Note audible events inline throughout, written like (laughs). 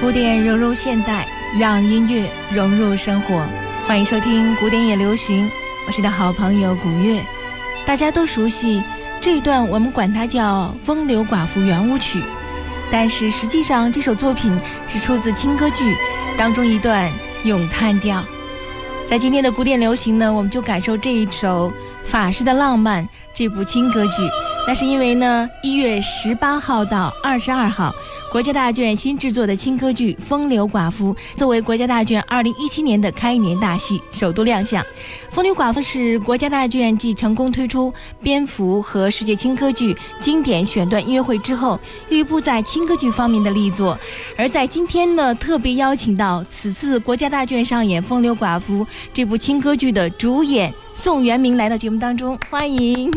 古典融入现代，让音乐融入生活。欢迎收听《古典也流行》，我是你的好朋友古月。大家都熟悉这一段，我们管它叫《风流寡妇圆舞曲》，但是实际上这首作品是出自轻歌剧当中一段咏叹调。在今天的古典流行呢，我们就感受这一首法式的浪漫这部轻歌剧。那是因为呢，一月十八号到二十二号。国家大剧院新制作的轻歌剧《风流寡妇》作为国家大剧院二零一七年的开年大戏，首度亮相。《风流寡妇》是国家大剧院继成功推出蝙蝠和世界轻歌剧经典选段音乐会之后，又一部在轻歌剧方面的力作。而在今天呢，特别邀请到此次国家大剧院上演《风流寡妇》这部轻歌剧的主演宋元明来到节目当中，欢迎。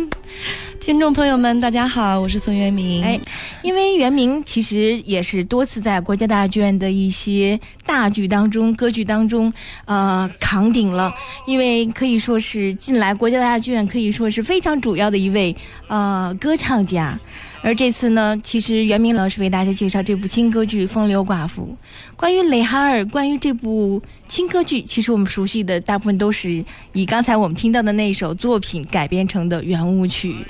听众朋友们，大家好，我是宋元明。哎，因为元明其实也是多次在国家大剧院的一些大剧当中、歌剧当中，呃，扛鼎了。因为可以说是近来国家大剧院，可以说是非常主要的一位呃歌唱家。而这次呢，其实袁明老师为大家介绍这部轻歌剧《风流寡妇》。关于蕾哈尔，关于这部轻歌剧，其实我们熟悉的大部分都是以刚才我们听到的那首作品改编成的圆舞曲。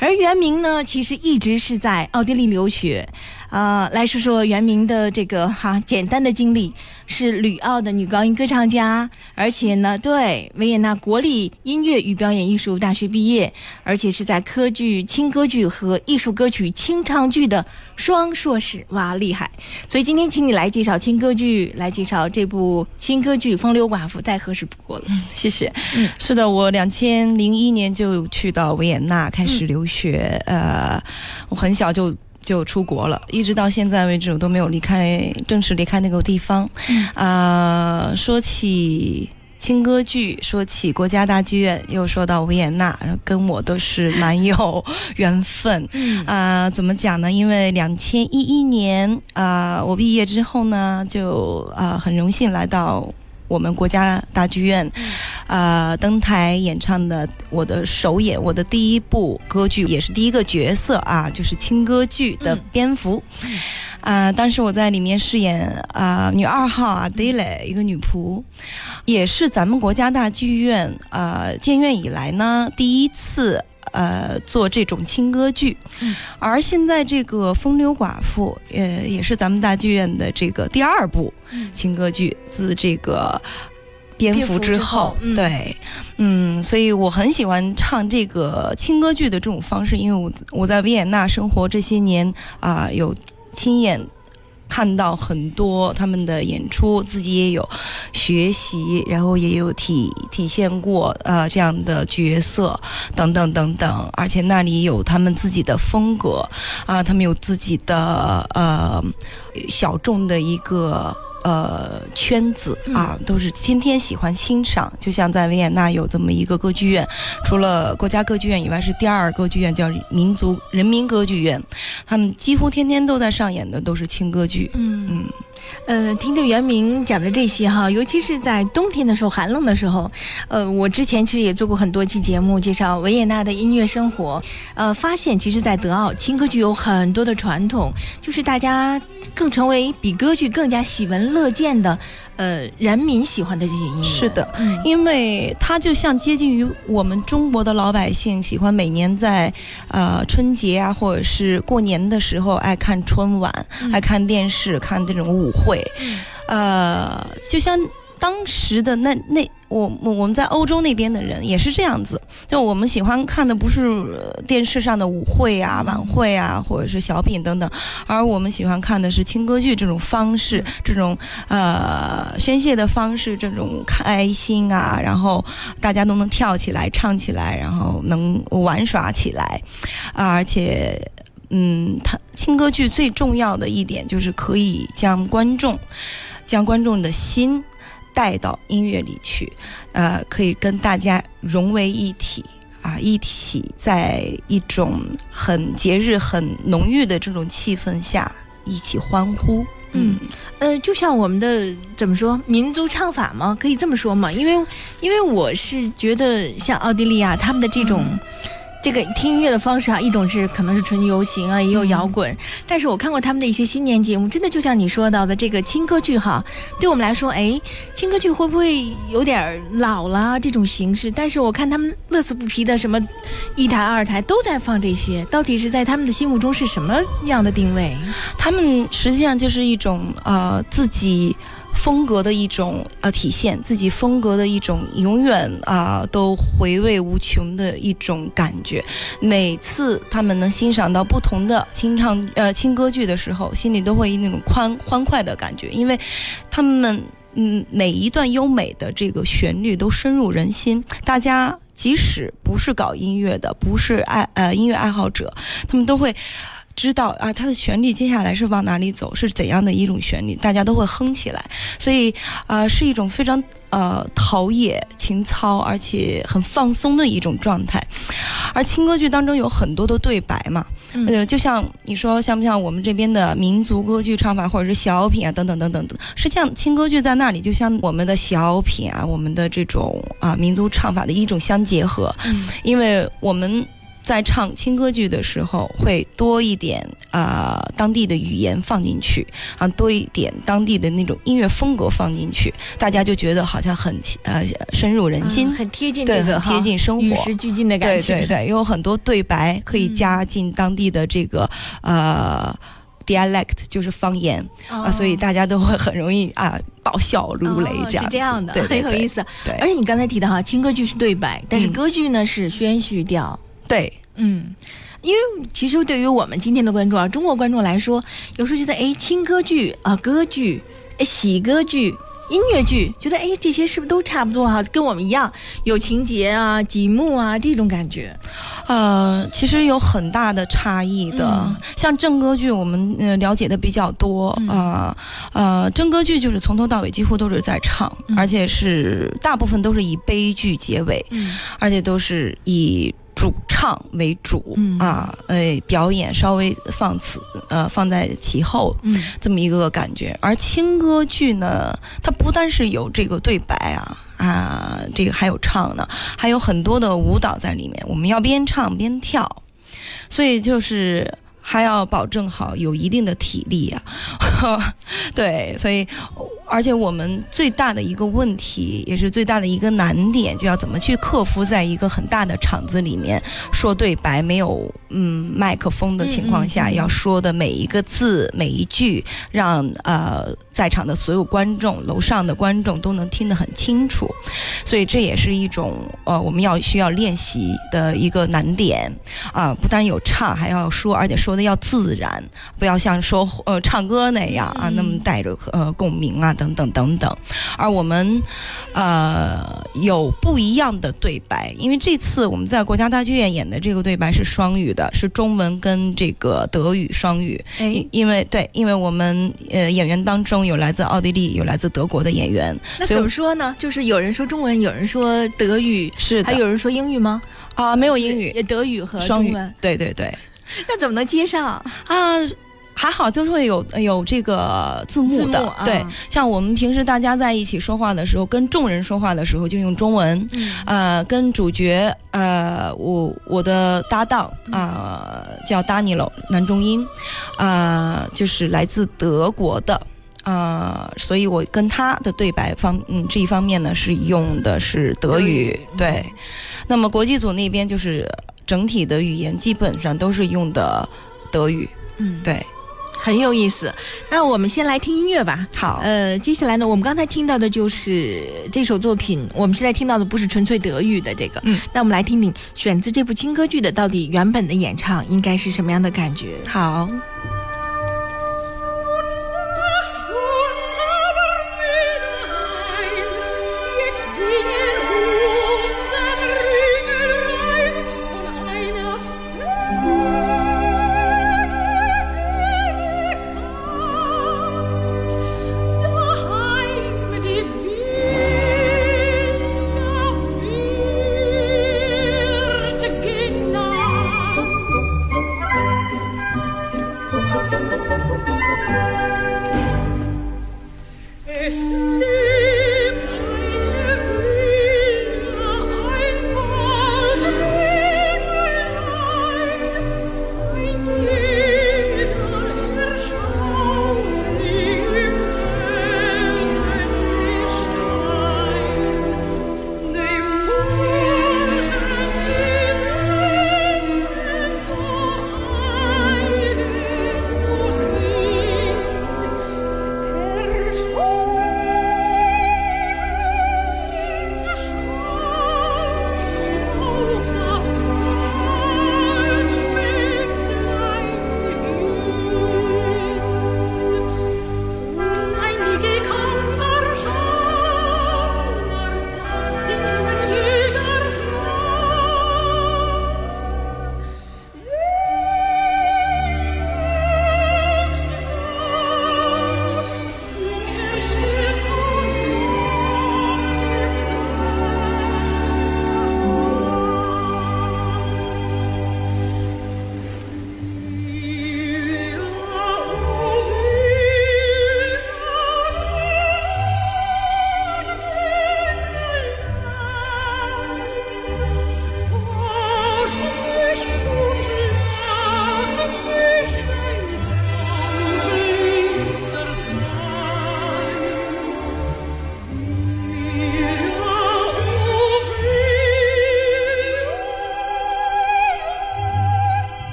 而袁明呢，其实一直是在奥地利留学。呃，来说说袁明的这个哈简单的经历，是吕奥的女高音歌唱家，而且呢，对维也纳国立音乐与表演艺术大学毕业，而且是在科剧轻歌剧和艺术歌曲清唱剧的双硕士，哇，厉害！所以今天请你来介绍轻歌剧，来介绍这部轻歌剧《风流寡妇》，再合适不过了。谢谢。嗯，是的，我两千零一年就去到维也纳开始留学，呃，我很小就。就出国了，一直到现在为止我都没有离开正式离开那个地方。啊，说起轻歌剧，说起国家大剧院，又说到维也纳，跟我都是蛮有缘分。啊，怎么讲呢？因为两千一一年啊，我毕业之后呢，就啊很荣幸来到。我们国家大剧院，啊，登台演唱的我的首演，我的第一部歌剧，也是第一个角色啊，就是轻歌剧的蝙蝠，啊，当时我在里面饰演啊女二号啊 d e l e 一个女仆，也是咱们国家大剧院啊建院以来呢第一次。呃，做这种轻歌剧，而现在这个《风流寡妇》呃，也是咱们大剧院的这个第二部轻歌剧，自这个蝙蝠之后，对，嗯，所以我很喜欢唱这个轻歌剧的这种方式，因为我我在维也纳生活这些年啊，有亲眼。看到很多他们的演出，自己也有学习，然后也有体体现过呃这样的角色等等等等，而且那里有他们自己的风格啊，他们有自己的呃小众的一个。呃，圈子啊，都是天天喜欢欣赏。就像在维也纳有这么一个歌剧院，除了国家歌剧院以外，是第二歌剧院，叫民族人民歌剧院。他们几乎天天都在上演的都是轻歌剧。嗯嗯。呃，听着袁明讲的这些哈，尤其是在冬天的时候，寒冷的时候，呃，我之前其实也做过很多期节目介绍维也纳的音乐生活，呃，发现其实，在德奥轻歌剧有很多的传统，就是大家更成为比歌剧更加喜闻乐见的。呃，人民喜欢的这些音乐。是的，因为它就像接近于我们中国的老百姓喜欢每年在呃春节啊，或者是过年的时候爱看春晚，爱看电视看这种舞会，呃，就像。当时的那那我我我们在欧洲那边的人也是这样子，就我们喜欢看的不是电视上的舞会啊、晚会啊，或者是小品等等，而我们喜欢看的是轻歌剧这种方式，这种呃宣泄的方式，这种开心啊，然后大家都能跳起来、唱起来，然后能玩耍起来，啊，而且嗯，它轻歌剧最重要的一点就是可以将观众将观众的心。带到音乐里去，呃，可以跟大家融为一体啊，一起在一种很节日、很浓郁的这种气氛下一起欢呼。嗯，呃，就像我们的怎么说民族唱法吗？可以这么说吗？因为因为我是觉得像奥地利啊，他们的这种。这个听音乐的方式啊，一种是可能是纯流行啊，也有摇滚。但是我看过他们的一些新年节目，真的就像你说到的这个轻歌剧哈，对我们来说，哎，轻歌剧会不会有点老了这种形式？但是我看他们乐此不疲的，什么一台二台都在放这些，到底是在他们的心目中是什么样的定位？他们实际上就是一种呃自己。风格的一种呃体现，自己风格的一种永远啊都回味无穷的一种感觉。每次他们能欣赏到不同的清唱呃轻歌剧的时候，心里都会那种欢欢快的感觉，因为他们嗯每一段优美的这个旋律都深入人心。大家即使不是搞音乐的，不是爱呃音乐爱好者，他们都会。知道啊，它的旋律接下来是往哪里走，是怎样的一种旋律，大家都会哼起来，所以啊，是一种非常呃陶冶情操，而且很放松的一种状态。而轻歌剧当中有很多的对白嘛，呃，就像你说像不像我们这边的民族歌剧唱法，或者是小品啊，等等等等等，实际上轻歌剧在那里就像我们的小品啊，我们的这种啊民族唱法的一种相结合，因为我们。在唱轻歌剧的时候，会多一点啊当地的语言放进去，啊多一点当地的那种音乐风格放进去，大家就觉得好像很呃深入人心，很贴近这个贴近生活，与时俱进的感觉。对对对，有很多对白可以加进当地的这个呃 dialect，就是方言啊，所以大家都会很容易啊爆笑如雷这样。是这样的，(laughs) 很有意思。对，而且你刚才提到哈，轻歌剧是对白，但是歌剧呢是宣叙调。对，嗯，因为其实对于我们今天的观众啊，中国观众来说，有时候觉得哎，轻歌剧啊，歌剧，哎，喜歌剧，音乐剧，觉得哎，这些是不是都差不多哈？跟我们一样，有情节啊，几幕啊，这种感觉。呃，其实有很大的差异的。像正歌剧，我们呃了解的比较多啊，呃，正歌剧就是从头到尾几乎都是在唱，而且是大部分都是以悲剧结尾，而且都是以。主唱为主啊，哎，表演稍微放此呃放在其后，嗯这么一个感觉。而轻歌剧呢，它不单是有这个对白啊啊，这个还有唱呢，还有很多的舞蹈在里面。我们要边唱边跳，所以就是还要保证好有一定的体力啊。(laughs) 对，所以。而且我们最大的一个问题，也是最大的一个难点，就要怎么去克服，在一个很大的场子里面说对白，没有嗯麦克风的情况下，要说的每一个字每一句，让呃在场的所有观众、楼上的观众都能听得很清楚。所以这也是一种呃我们要需要练习的一个难点啊！不但有唱，还要说，而且说的要自然，不要像说呃唱歌那样啊，那么带着呃共鸣啊。等等等等，而我们，呃，有不一样的对白，因为这次我们在国家大剧院演的这个对白是双语的，是中文跟这个德语双语。哎，因为对，因为我们呃演员当中有来自奥地利，有来自德国的演员。那怎么说呢？就是有人说中文，有人说德语，是还有人说英语吗？啊，没有英语，德语和双语。对对对，那怎么能接上啊？还好都是会有有这个字幕的，对，像我们平时大家在一起说话的时候，跟众人说话的时候就用中文，呃，跟主角呃，我我的搭档啊叫 Daniel 男中音，啊，就是来自德国的啊，所以我跟他的对白方嗯这一方面呢是用的是德语，对，那么国际组那边就是整体的语言基本上都是用的德语，嗯，对。很有意思，那我们先来听音乐吧。好，呃，接下来呢，我们刚才听到的就是这首作品。我们现在听到的不是纯粹德语的这个，嗯，那我们来听听选自这部轻歌剧的，到底原本的演唱应该是什么样的感觉？好。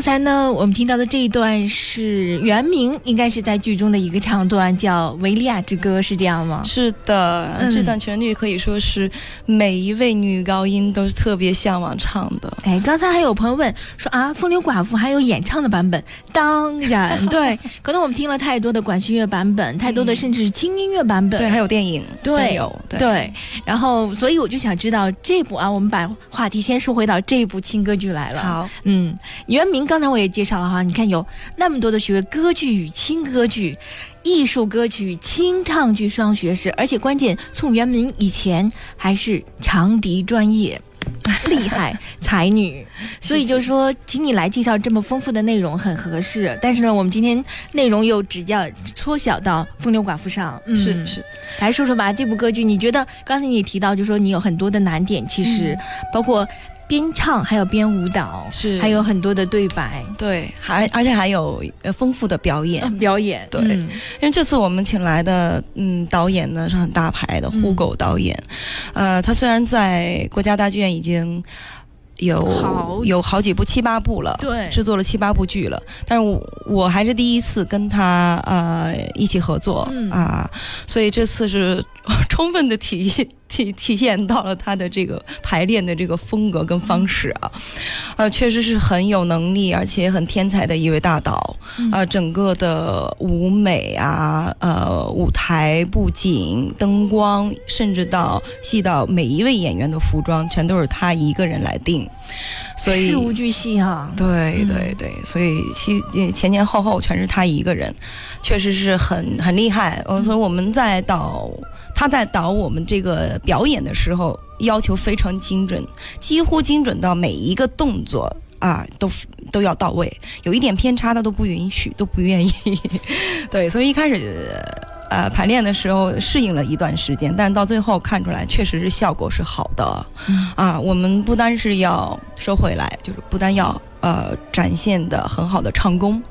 刚才呢，我们听到的这一段是原名，应该是在剧中的一个唱段，叫《维利亚之歌》，是这样吗？是的，这段旋律可以说是每一位女高音都是特别向往唱的。哎，刚才还有朋友问说啊，《风流寡妇》还有演唱的版本？当然，(laughs) 对，可能我们听了太多的管弦乐版本，太多的甚至是轻音乐版本，对，还有电影，对，有对。然后，所以我就想知道这部啊，我们把话题先说回到这部轻歌剧来了。好，嗯，袁明。刚才我也介绍了哈，你看有那么多的学位，歌剧与轻歌剧、艺术歌曲、清唱剧双学士，而且关键宋元明以前还是长笛专业，(laughs) 厉害才女，(laughs) 所以就说请你来介绍这么丰富的内容很合适。但是呢，我们今天内容又只要缩小到《风流寡妇》上，是是，来说说吧，这部歌剧你觉得刚才你提到就说你有很多的难点，其实包括。边唱还有边舞蹈，是。还有很多的对白，对，还而且还有呃丰富的表演，(laughs) 表演对，因为这次我们请来的嗯导演呢是很大牌的胡狗导演，呃，他虽然在国家大剧院已经。有有好几部七八部了，对，制作了七八部剧了，但是我我还是第一次跟他呃一起合作啊，所以这次是 (laughs) 充分的体现体 (laughs) 体现到了他的这个排练的这个风格跟方式啊，呃，确实是很有能力而且很天才的一位大导啊，整个的舞美啊，呃，舞台布景、灯光，甚至到戏到每一位演员的服装，全都是他一个人来定。所以事无巨细哈，对对对，所以其前前后后全是他一个人，确实是很很厉害。所以我们在导他在导我们这个表演的时候，要求非常精准，几乎精准到每一个动作啊都都要到位，有一点偏差他都不允许，都不愿意。(laughs) 对，所以一开始。呃，排练的时候适应了一段时间，但是到最后看出来，确实是效果是好的。啊，我们不单是要收回来，就是不单要呃展现的很好的唱功，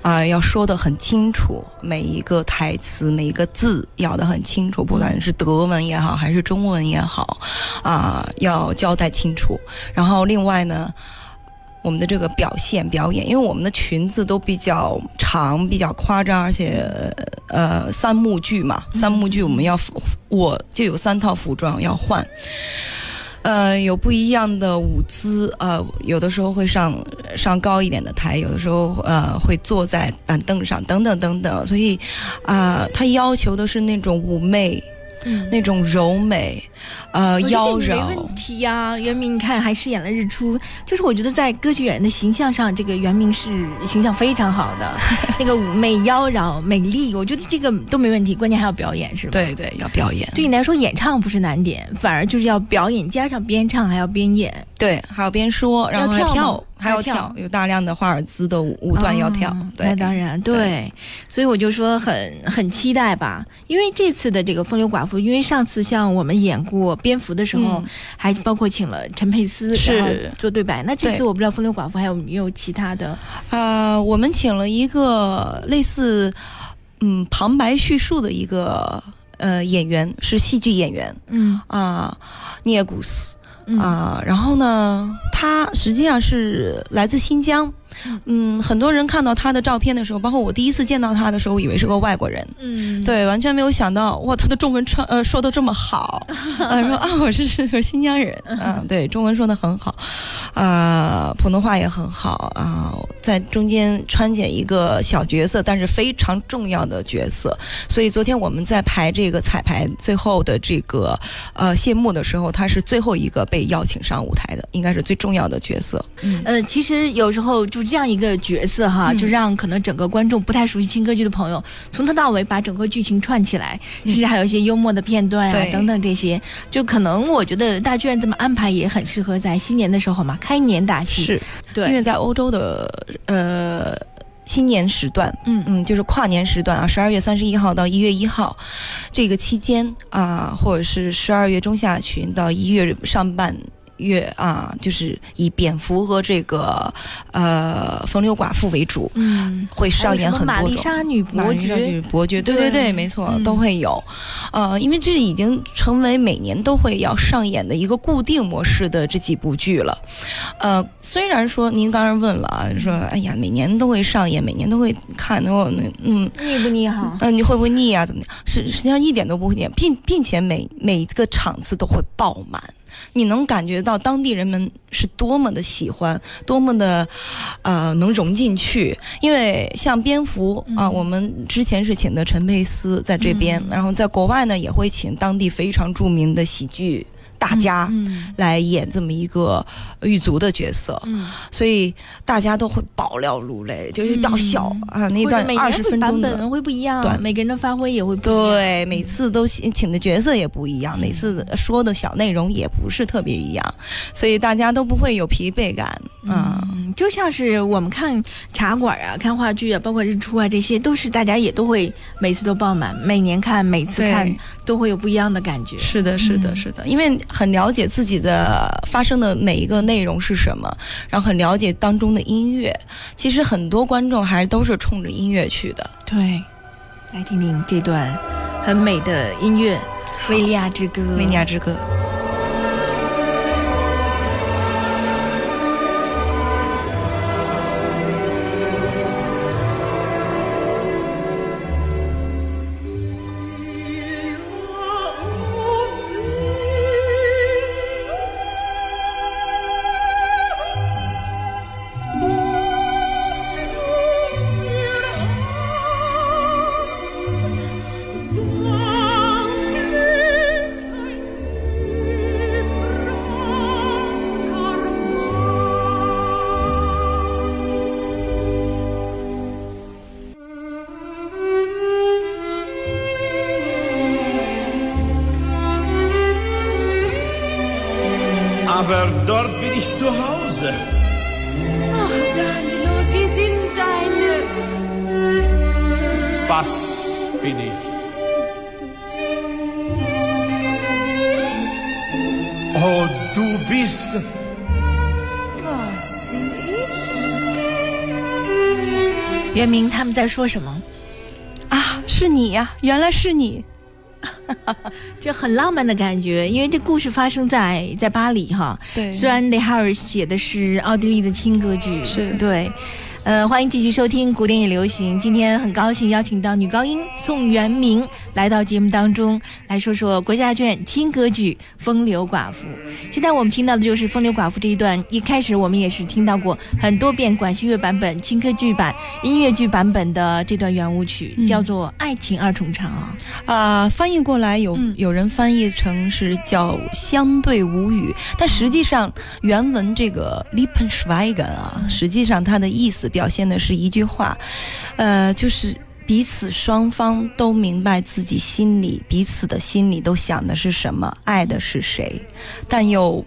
啊，要说的很清楚，每一个台词每一个字要的很清楚，不管是德文也好，还是中文也好，啊，要交代清楚。然后另外呢。我们的这个表现表演，因为我们的裙子都比较长、比较夸张，而且呃三幕剧嘛，三幕剧我们要我就有三套服装要换，呃有不一样的舞姿，呃有的时候会上上高一点的台，有的时候呃会坐在板凳上，等等等等，所以啊，他要求的是那种妩媚。那种柔美，呃，妖娆。没问题呀，袁明，你看还饰演了日出，就是我觉得在歌剧演员的形象上，这个袁明是形象非常好的，(laughs) 那个妩媚妖娆、美丽，我觉得这个都没问题，关键还要表演，是吧？对对，要表演。对你来说，演唱不是难点，反而就是要表演，加上边唱还要边演，对，还要边说，然后还跳。还要跳，有大量的华尔兹的舞段要跳。那当然，对，所以我就说很很期待吧。因为这次的这个《风流寡妇》，因为上次像我们演过蝙蝠的时候，还包括请了陈佩斯是做对白。那这次我不知道《风流寡妇》还有没有其他的？呃，我们请了一个类似嗯旁白叙述的一个呃演员，是戏剧演员。嗯啊，聂古斯。啊，然后呢，他实际上是来自新疆。嗯，很多人看到他的照片的时候，包括我第一次见到他的时候，我以为是个外国人。嗯，对，完全没有想到，哇，他的中文穿呃说的这么好，(laughs) 啊，说啊我是个新疆人，啊，(laughs) 对，中文说的很好，啊，普通话也很好啊，在中间穿剪一个小角色，但是非常重要的角色。所以昨天我们在排这个彩排最后的这个呃谢幕的时候，他是最后一个被邀请上舞台的，应该是最重要的角色。嗯，呃，其实有时候就。这样一个角色哈，就让可能整个观众不太熟悉轻歌剧的朋友，从头到尾把整个剧情串起来，甚至还有一些幽默的片段啊等等这些，就可能我觉得大剧院这么安排也很适合在新年的时候嘛，开年大戏。是，对，因为在欧洲的呃新年时段，嗯。嗯，就是跨年时段啊，十二月三十一号到一月一号这个期间啊，或者是十二月中下旬到一月上半。乐啊，就是以蝙蝠和这个呃风流寡妇为主，嗯，会上演很多种。玛丽莎女伯爵，伯爵，对对对，没错，都会有。呃，因为这已经成为每年都会要上演的一个固定模式的这几部剧了。呃，虽然说您刚才问了啊，说哎呀，每年都会上演，每年都会看，那我那嗯，腻不腻哈？嗯，你会不会腻啊？怎么样？实实际上一点都不会腻，并并且每每一个场次都会爆满。你能感觉到当地人们是多么的喜欢，多么的，呃，能融进去。因为像蝙蝠啊，我们之前是请的陈佩斯在这边，然后在国外呢也会请当地非常著名的喜剧。大家来演这么一个狱卒的角色，所以大家都会爆料如雷，就是要笑。啊！那段二十分钟的会不一样，对，每个人的发挥也会不一样。对，每次都请的角色也不一样，每次说的小内容也不是特别一样，所以大家都不会有疲惫感啊。就像是我们看茶馆啊、看话剧啊，包括日出啊，这些都是大家也都会每次都爆满，每年看，每次看。都会有不一样的感觉。是的，是的，是的，因为很了解自己的发生的每一个内容是什么，然后很了解当中的音乐。其实很多观众还是都是冲着音乐去的。对，来听听这段很美的音乐，《维利亚之歌》。维利亚之歌。袁明他们在说什么？啊，是你呀！原来是你， (laughs) 这很浪漫的感觉。因为这故事发生在在巴黎哈。对。虽然雷哈尔写的是奥地利的轻歌剧，是对。呃，欢迎继续收听古典与流行。今天很高兴邀请到女高音宋元明来到节目当中，来说说国家卷轻歌剧《风流寡妇》。现在我们听到的就是《风流寡妇》这一段。一开始我们也是听到过很多遍管弦乐版本、轻歌剧版、音乐剧版本的这段圆舞曲，叫做《爱情二重唱》啊。啊，翻译过来有有人翻译成是叫“相对无语”，但实际上原文这个 “Lippenschweigen” 啊，实际上它的意思。表现的是一句话，呃，就是彼此双方都明白自己心里彼此的心里都想的是什么，爱的是谁，但又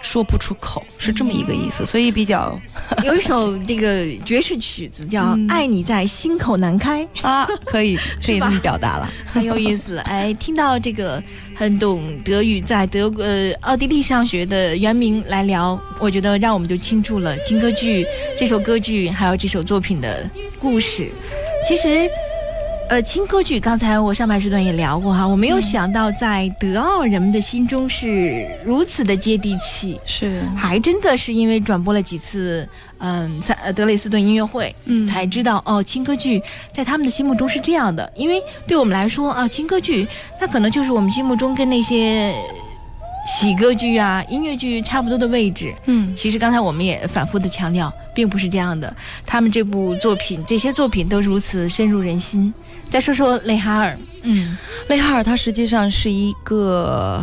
说不出口，是这么一个意思。所以比较 (laughs) 有一首这个爵士曲子叫《爱你在心口难开》(laughs) 啊，可以可以这么表达了，很有意思。(laughs) 哎，听到这个很懂德语，在德国呃奥地利上学的袁明来聊，我觉得让我们就倾注了金歌剧。这首歌剧还有这首作品的故事，其实，呃，轻歌剧刚才我上半时段也聊过哈，我没有想到在德奥人们的心中是如此的接地气，是，还真的是因为转播了几次，嗯，在德累斯顿音乐会，嗯，才知道哦，轻歌剧在他们的心目中是这样的，因为对我们来说啊，轻歌剧那可能就是我们心目中跟那些。喜歌剧啊，音乐剧差不多的位置。嗯，其实刚才我们也反复的强调，并不是这样的。他们这部作品，这些作品都如此深入人心。再说说雷哈尔，嗯，雷哈尔他实际上是一个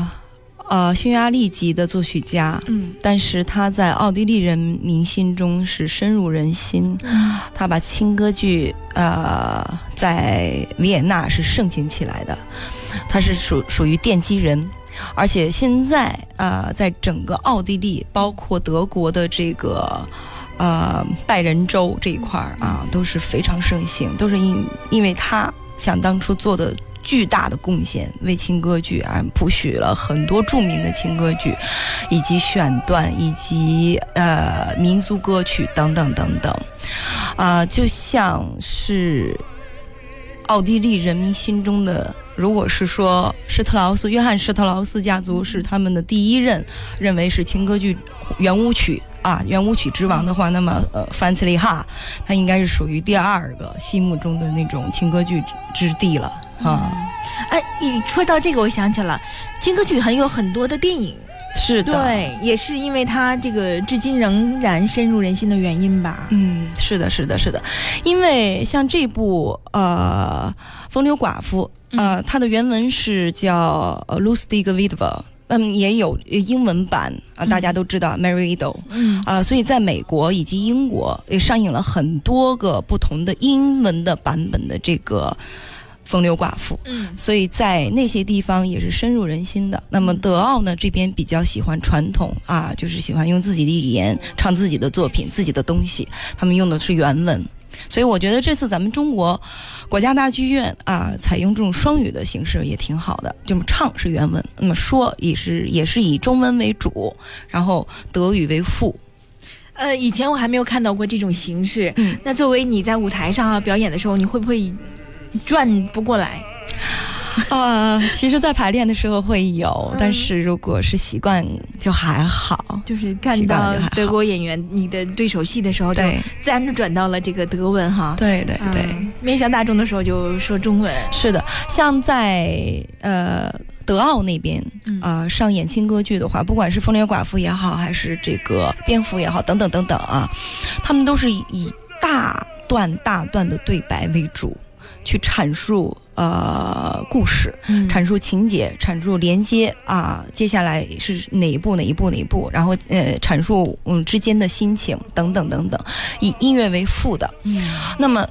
呃匈牙利籍的作曲家，嗯，但是他在奥地利人民心中是深入人心。他把轻歌剧呃在维也纳是盛行起来的，他是属属于奠基人。而且现在呃，在整个奥地利，包括德国的这个，呃，拜仁州这一块儿啊，都是非常盛行，都是因因为他想当初做的巨大的贡献，为清歌剧啊谱许了很多著名的清歌剧，以及选段，以及呃民族歌曲等等等等，啊，就像是奥地利人民心中的，如果是说施特劳斯、约翰施特劳斯家族是他们的第一任，认为是清歌剧圆舞曲。啊，圆舞曲之王的话，那么呃，范茨利哈，他应该是属于第二个心目中的那种轻歌剧之地了啊。哎，你说到这个，我想起了轻歌剧很有很多的电影，是的，对，也是因为它这个至今仍然深入人心的原因吧。嗯，是的，是的，是的，因为像这部呃《风流寡妇》呃，它的原文是叫《Lustig Witwe》。嗯，也有英文版啊，大家都知道《Mary Ido》。嗯啊，所以在美国以及英国也上映了很多个不同的英文的版本的这个《风流寡妇》。嗯，所以在那些地方也是深入人心的。那么德奥呢，这边比较喜欢传统啊，就是喜欢用自己的语言唱自己的作品、自己的东西，他们用的是原文。所以我觉得这次咱们中国国家大剧院啊，采用这种双语的形式也挺好的。这么唱是原文，那么说也是也是以中文为主，然后德语为辅。呃，以前我还没有看到过这种形式。嗯，那作为你在舞台上啊表演的时候，你会不会转不过来？啊，(laughs) 其实，在排练的时候会有，但是如果是习惯就还好。就是看到德国演员你的对手戏的时候，就自然就转到了这个德文哈。对对对，面向大众的时候就说中文。是的，像在呃德奥那边啊上演轻歌剧的话，不管是《风流寡妇》也好，还是这个《蝙蝠》也好，等等等等啊，他们都是以大段大段的对白为主。去阐述呃故事，阐述情节，阐述连接啊，接下来是哪一步哪一步哪一步，然后呃阐述嗯之间的心情等等等等，以音乐为副的。嗯，那么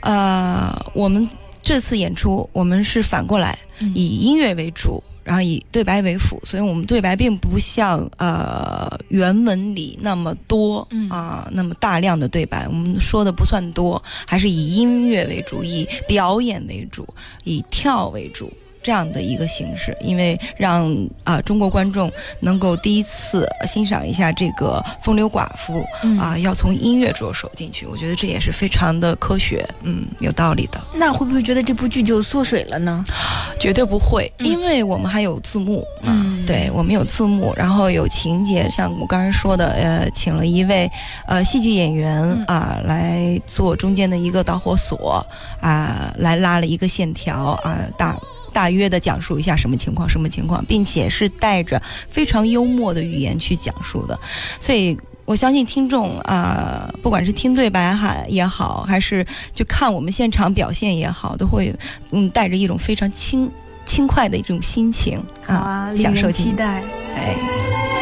呃我们这次演出我们是反过来以音乐为主。然后以对白为辅，所以我们对白并不像呃原文里那么多啊，那么大量的对白，我们说的不算多，还是以音乐为主，以表演为主，以跳为主。这样的一个形式，因为让啊中国观众能够第一次欣赏一下这个《风流寡妇》啊，要从音乐着手进去，我觉得这也是非常的科学，嗯，有道理的。那会不会觉得这部剧就缩水了呢？绝对不会，因为我们还有字幕啊，对我们有字幕，然后有情节，像我刚才说的，呃，请了一位呃戏剧演员啊来做中间的一个导火索啊，来拉了一个线条啊，大。大约的讲述一下什么情况，什么情况，并且是带着非常幽默的语言去讲述的，所以我相信听众啊，不管是听对白哈也好，还是就看我们现场表现也好，都会嗯带着一种非常轻轻快的一种心情啊，享受期待，哎。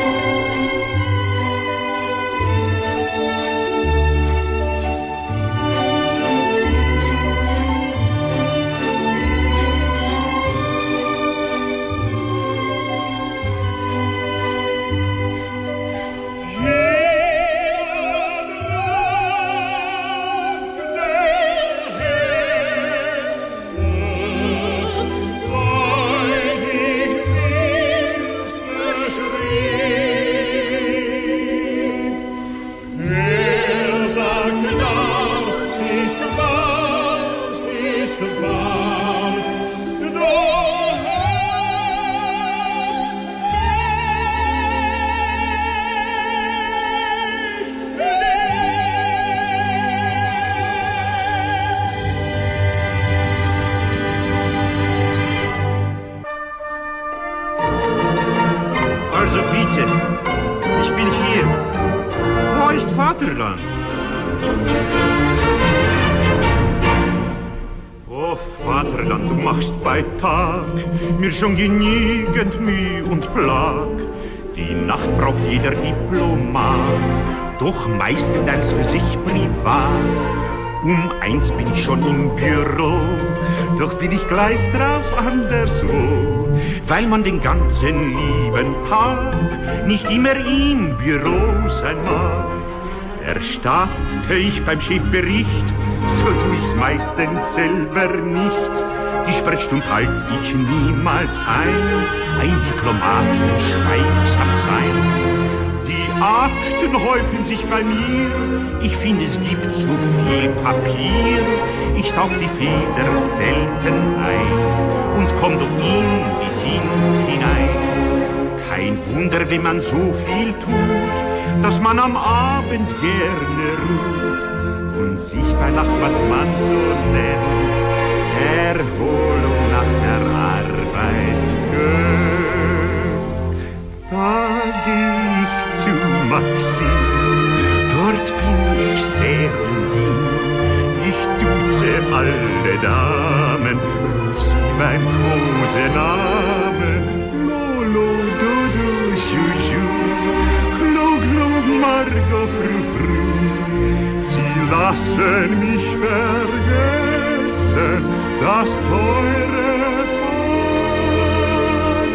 Schon genügend Mühe und Plag. Die Nacht braucht jeder Diplomat, doch meistens für sich privat. Um eins bin ich schon im Büro, doch bin ich gleich drauf anderswo, weil man den ganzen lieben Tag nicht immer im Büro sein mag. Erstatte ich beim Schiffbericht, so tu ich's meistens selber nicht die Sprechstunde halt ich niemals ein. Ein Diplomatenschreibs hab sein. Die Akten häufen sich bei mir, ich finde es gibt zu viel Papier. Ich tauch die Feder selten ein und komm doch in die Tinte hinein. Kein Wunder, wenn man so viel tut, dass man am Abend gerne ruht und sich bei Nacht, was man so nennt, Erholung nach der Arbeit gönnt. Da geh ich zu Maxim, dort bin ich sehr intim. Ich duze alle Damen, ruf sie beim Kosenamen. Lolo, du, juju, klo, klo, Margot, fru, fru. Sie lassen mich vergessen, das teure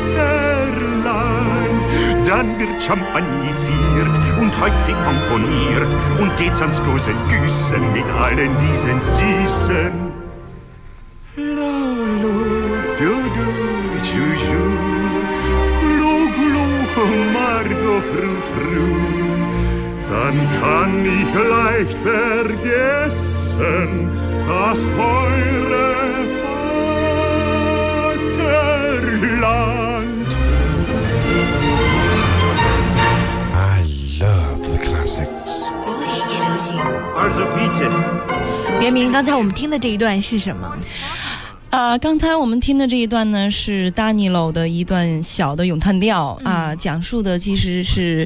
Vaterland. Dann wird champagnisiert und häufig komponiert und geht's ans große Güssen mit allen diesen Süßen. Lolo, du, du, juju, klu, klu, Margot, fru, fru. Dann kann ich leicht vergessen das teure Vaterland. I love the classics. 古典也流行。Also bitte. 袁明，刚才我们听的这一段是什么？啊、刚才我们听的这一段呢，是 Danilo 的一段小的咏叹调啊、讲述的其实是。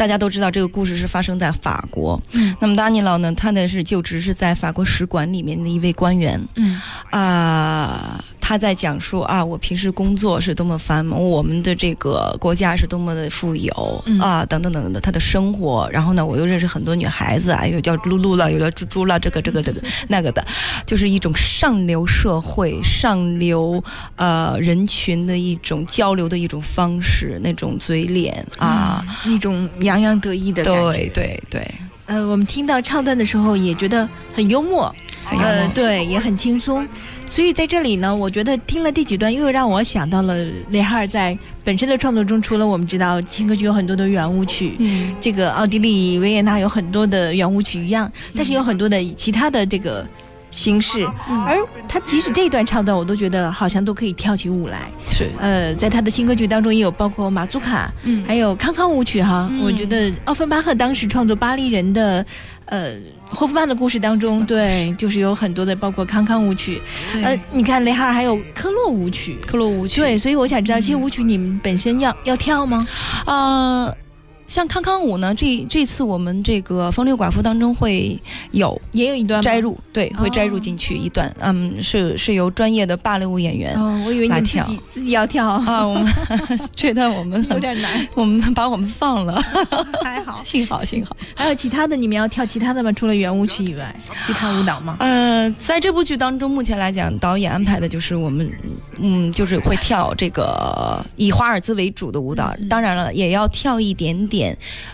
大家都知道这个故事是发生在法国，嗯。那么 Danilo 呢，他的是就职是在法国使馆里面的一位官员，嗯。啊、他在讲述啊，我平时工作是多么繁忙，我们的这个国家是多么的富有、嗯啊，等等等等的，他的生活。然后呢，我又认识很多女孩子啊，有叫露露了，有叫猪猪了，这个这个这个 (laughs) 那个的，就是一种上流社会、上流呃人群的一种交流的一种方式，那种嘴脸啊，一种洋洋得意的感觉。对对对，呃，我们听到唱段的时候也觉得很幽默，很幽默呃，对，也很轻松。所以在这里呢，我觉得听了这几段，又让我想到了雷哈尔在本身的创作中，除了我们知道轻歌剧有很多的圆舞曲，嗯。这个奥地利维也纳有很多的圆舞曲一样，但是有很多的其他的这个形式，嗯。而他即使这一段唱段，我都觉得好像都可以跳起舞来。是。呃，在他的新歌剧当中也有包括马祖卡，嗯。还有康康舞曲哈。嗯。我觉得奥芬巴赫当时创作巴黎人的，呃，霍夫曼的故事当中，(laughs) 对，就是有很多的包括康康舞曲。呃呃，你看雷哈尔还有科洛舞曲。科洛舞曲对，所以我想知道这些舞曲你们本身要要跳吗？呃，像康康舞呢，这这次我们这个《风流寡妇》当中会有也有一段摘。入，对，会摘入哦进去一段，嗯，是是由专业的芭蕾舞演员。哦，我以为你们自来跳己自己要跳，啊，我们 (laughs) 这段我们有点难，我们把我们放了，(laughs) 还 (laughs) 好。幸好幸好。还有其他的，你们要跳其他的吗？除了圆舞曲以外，其他舞蹈吗？呃，在这部剧当中，目前来讲，导演安排的就是我们，嗯，就是会跳这个以华尔兹为主的舞蹈，嗯当然了，也要跳一点点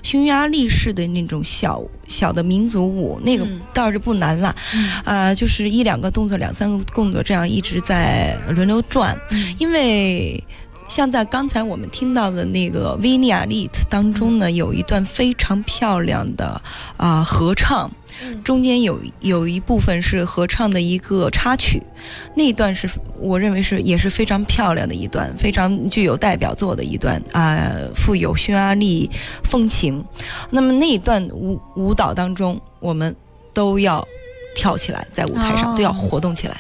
匈牙利式的那种小小的民族舞，那个嗯。倒是不难啦，嗯。啊、就是一两个动作，两三个动作，这样一直在轮流转，嗯。因为。像在刚才我们听到的那个《维尼亚利特》当中呢，有一段非常漂亮的啊、合唱，嗯中间有有一部分是合唱的一个插曲，那一段是我认为是也是非常漂亮的一段，非常具有代表作的一段啊、富有匈牙利风情。那么那一段舞舞蹈当中，我们都要跳起来，在舞台上、哦都要活动起来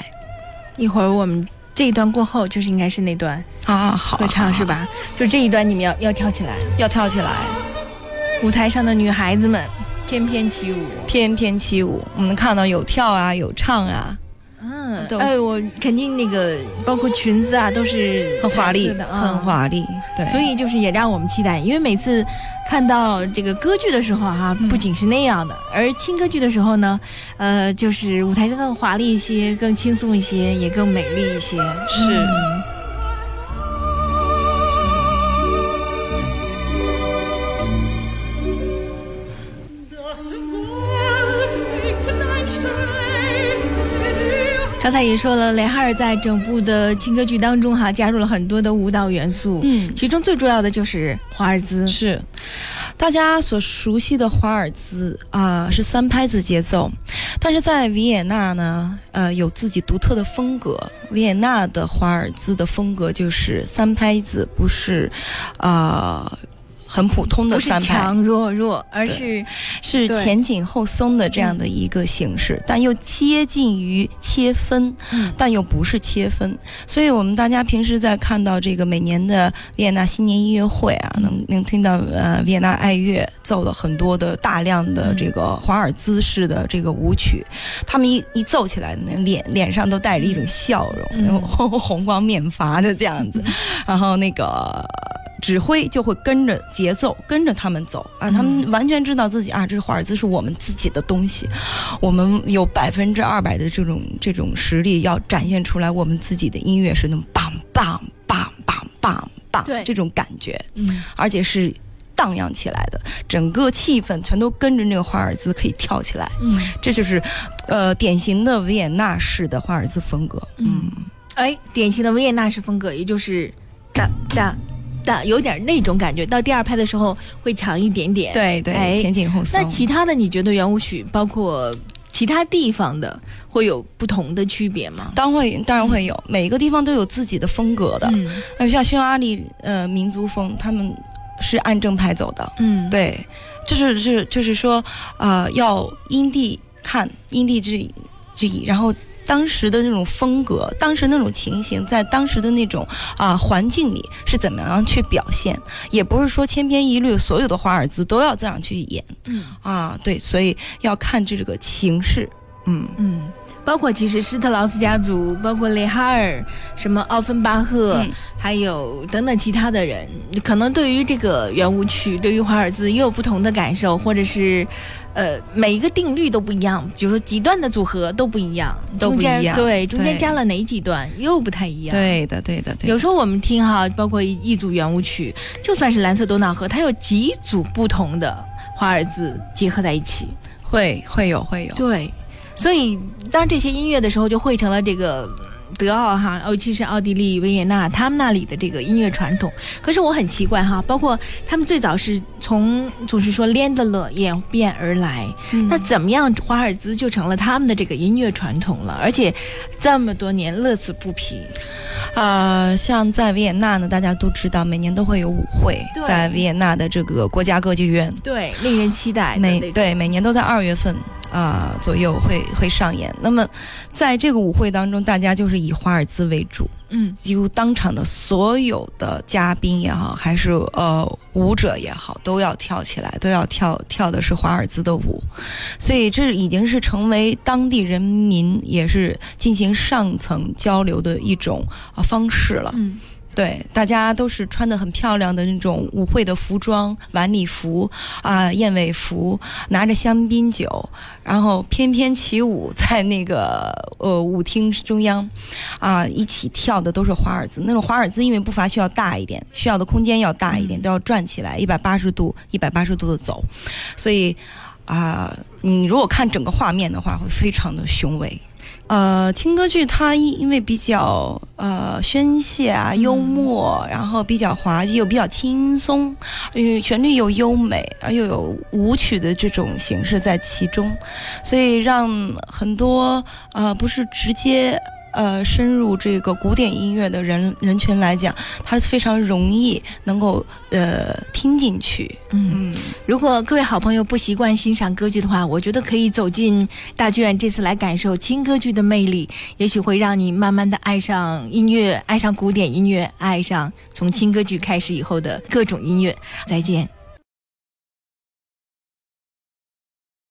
一会儿我们这一段过后，就是应该是那段啊！好合唱是？吧？就这一段你们要要跳起来，要跳起来，舞台上的女孩子们翩翩起舞。翩翩起舞。我们看到有跳啊，有唱啊，嗯，都哎，我肯定那个包括裙子啊，都是很华丽的，很嗯。华丽。对，所以就是也让我们期待，因为每次看到这个歌剧的时候哈、嗯不仅是那样的，而轻歌剧的时候呢，呃，就是舞台上更华丽一些，更轻松一些，也更美丽一些。是嗯刚才也说了，雷哈尔在整部的轻歌剧当中哈加入了很多的舞蹈元素，嗯其中最重要的就是华尔兹。是，大家所熟悉的华尔兹啊、是三拍子节奏，但是在维也纳呢，呃，有自己独特的风格。维也纳的华尔兹的风格就是三拍子，不是，啊、很普通的三拍，强弱弱，而是是前紧后松的这样的一个形式，但又接近于切分，嗯。但又不是切分。所以我们大家平时在看到这个每年的维也纳新年音乐会啊，嗯。能能听到呃维也纳爱乐奏了很多的大量的嗯这个华尔兹式的这个舞曲，他们一一奏起来，那脸脸上都带着一种笑容，嗯。然 (laughs) 后红光面发的这样子，然后那个。指挥就会跟着节奏，跟着他们走啊，他们嗯完全知道自己啊，这是华尔兹是我们自己的东西，我们有百分之二百的这种这种实力要展现出来，我们自己的音乐是那么棒棒棒棒棒棒对。这种感觉，嗯。而且是荡漾起来的，整个气氛全都跟着那个华尔兹可以跳起来，嗯。这就是呃典型的维也纳式的华尔兹风格，嗯。哎，典型的维也纳式风格，也就是哒哒哒，有点那种感觉。到第二拍的时候会长一点点。，对对，哎前紧后松。那其他的你觉得圆舞曲包括其他地方的会有不同的区别吗？当会当然会有，每个地方都有自己的风格的。嗯那像匈牙利呃民族风，他们是按正拍走的，嗯，对，就是是就是说，呃，要因地看因地制宜制宜，然后。当时的那种风格，当时那种情形，在当时的那种啊、环境里是怎么样去表现，也不是说千篇一律，所有的华尔兹都要这样去演。嗯。啊，对，所以要看这个形式，嗯，嗯。包括其实施特劳斯家族，包括雷哈尔、什么奥芬巴赫，嗯还有等等其他的人，可能对于这个圆舞曲，对于华尔兹也有不同的感受，或者是，呃，每一个定律都不一样，比如说几段的组合都不一样，都不一样对，中间加了哪几段又不太一样。。对的，对的，对的。有时候我们听哈，包括一一组圆舞曲，就算是蓝色多瑙河，它有几组不同的华尔兹结合在一起。会会有会有，对，所以当这些音乐的时候，就汇成了这个嗯德奥哈，尤其是奥地利维也纳他们那里的这个音乐传统。可是我很奇怪哈，包括他们最早是从就是说连德勒演变而来，嗯那怎么样华尔兹就成了他们的这个音乐传统了？而且这么多年乐此不疲。呃，像在维也纳呢，大家都知道每年都会有舞会，在维也纳的这个国家歌剧院，对，令人期待每对每年都在二月份啊、左右会会上演。那么在这个舞会当中，大家就是以华尔兹为主，嗯几乎当场的所有的嘉宾也好，还是呃舞者也好，都要跳起来，都要跳跳的是华尔兹的舞，所以这已经是成为当地人民也是进行上层交流的一种啊、方式了。嗯对，大家都是穿的很漂亮的那种舞会的服装，晚礼服啊、燕尾服，拿着香槟酒，然后翩翩起舞在那个呃舞厅中央，啊，一起跳的都是华尔兹。那种华尔兹因为步伐需要大一点，需要的空间要大一点，嗯都要转起来，一百八十度，一百八十度的走，所以啊、你如果看整个画面的话，会非常的雄伟。呃，轻歌剧它因因为比较呃宣泄啊、幽默，然后比较滑稽又比较轻松，呃，旋律又优美，而又有舞曲的这种形式在其中，所以让很多呃不是直接。呃，深入这个古典音乐的人人群来讲，它非常容易能够呃听进去。嗯。嗯，如果各位好朋友不习惯欣赏歌剧的话，我觉得可以走进大剧院，这次来感受轻歌剧的魅力，也许会让你慢慢的爱上音乐，爱上古典音乐，爱上从轻歌剧开始以后的各种音乐。再见。